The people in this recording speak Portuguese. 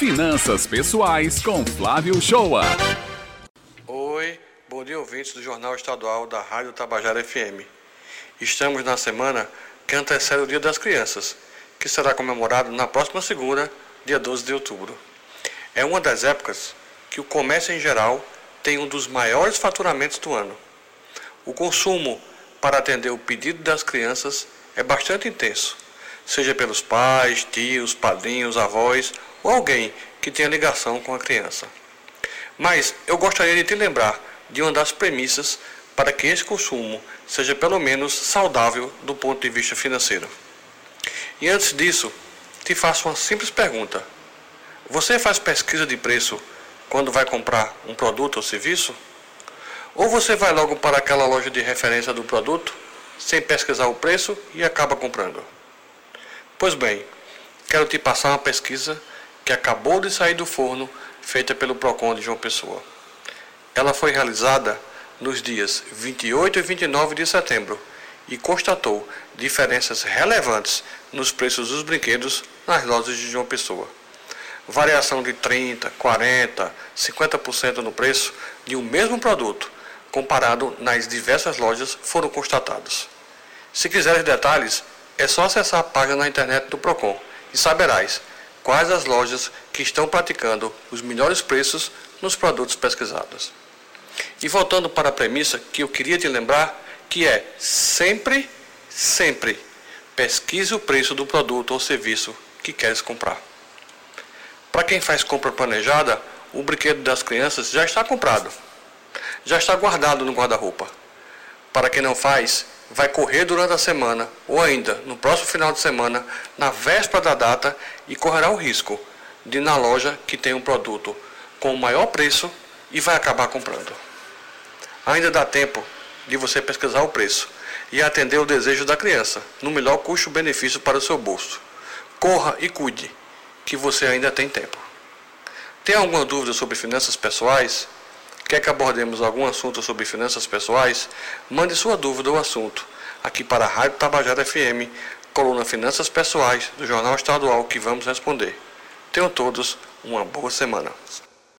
Finanças Pessoais com Flávio Shoa. Oi, bom dia ouvintes do Jornal Estadual da Rádio Tabajara FM. Estamos na semana que antecede o Dia das Crianças, que será comemorado na próxima segunda, dia 12 de outubro. É uma das épocas que o comércio em geral tem um dos maiores faturamentos do ano. O consumo para atender o pedido das crianças é bastante intenso, seja pelos pais, tios, padrinhos, avós ou alguém que tenha ligação com a criança. Mas eu gostaria de te lembrar de uma das premissas para que esse consumo seja pelo menos saudável do ponto de vista financeiro. E antes disso, te faço uma simples pergunta: Você faz pesquisa de preço quando vai comprar um produto ou serviço? Ou você vai logo para aquela loja de referência do produto, sem pesquisar o preço e acaba comprando? Pois bem, quero te passar uma pesquisa que acabou de sair do forno, feita pelo Procon de João Pessoa. Ela foi realizada nos dias 28 e 29 de setembro e constatou diferenças relevantes nos preços dos brinquedos nas lojas de João Pessoa. Variação de 30, 40, 50% no preço de um mesmo produto, comparado nas diversas lojas, foram constatados. Se quiseres detalhes, é só acessar a página na internet do Procon e saberás quais as lojas que estão praticando os melhores preços nos produtos pesquisados. E voltando para a premissa que eu queria te lembrar, que é sempre, sempre pesquise o preço do produto ou serviço que queres comprar. Para quem faz compra planejada, o brinquedo das crianças já está comprado, já está guardado no guarda-roupa. Para quem não faz, vai correr durante a semana ou ainda no próximo final de semana, na véspera da data, e correrá o risco de ir na loja que tem um produto com o maior preço e vai acabar comprando. Ainda dá tempo de você pesquisar o preço e atender o desejo da criança, no melhor custo-benefício para o seu bolso. Corra e cuide, que você ainda tem tempo. Tem alguma dúvida sobre finanças pessoais? Quer que abordemos algum assunto sobre finanças pessoais? Mande sua dúvida ou assunto aqui para a Rádio Tabajara FM, coluna Finanças Pessoais do Jornal Estadual que vamos responder. Tenham todos uma boa semana.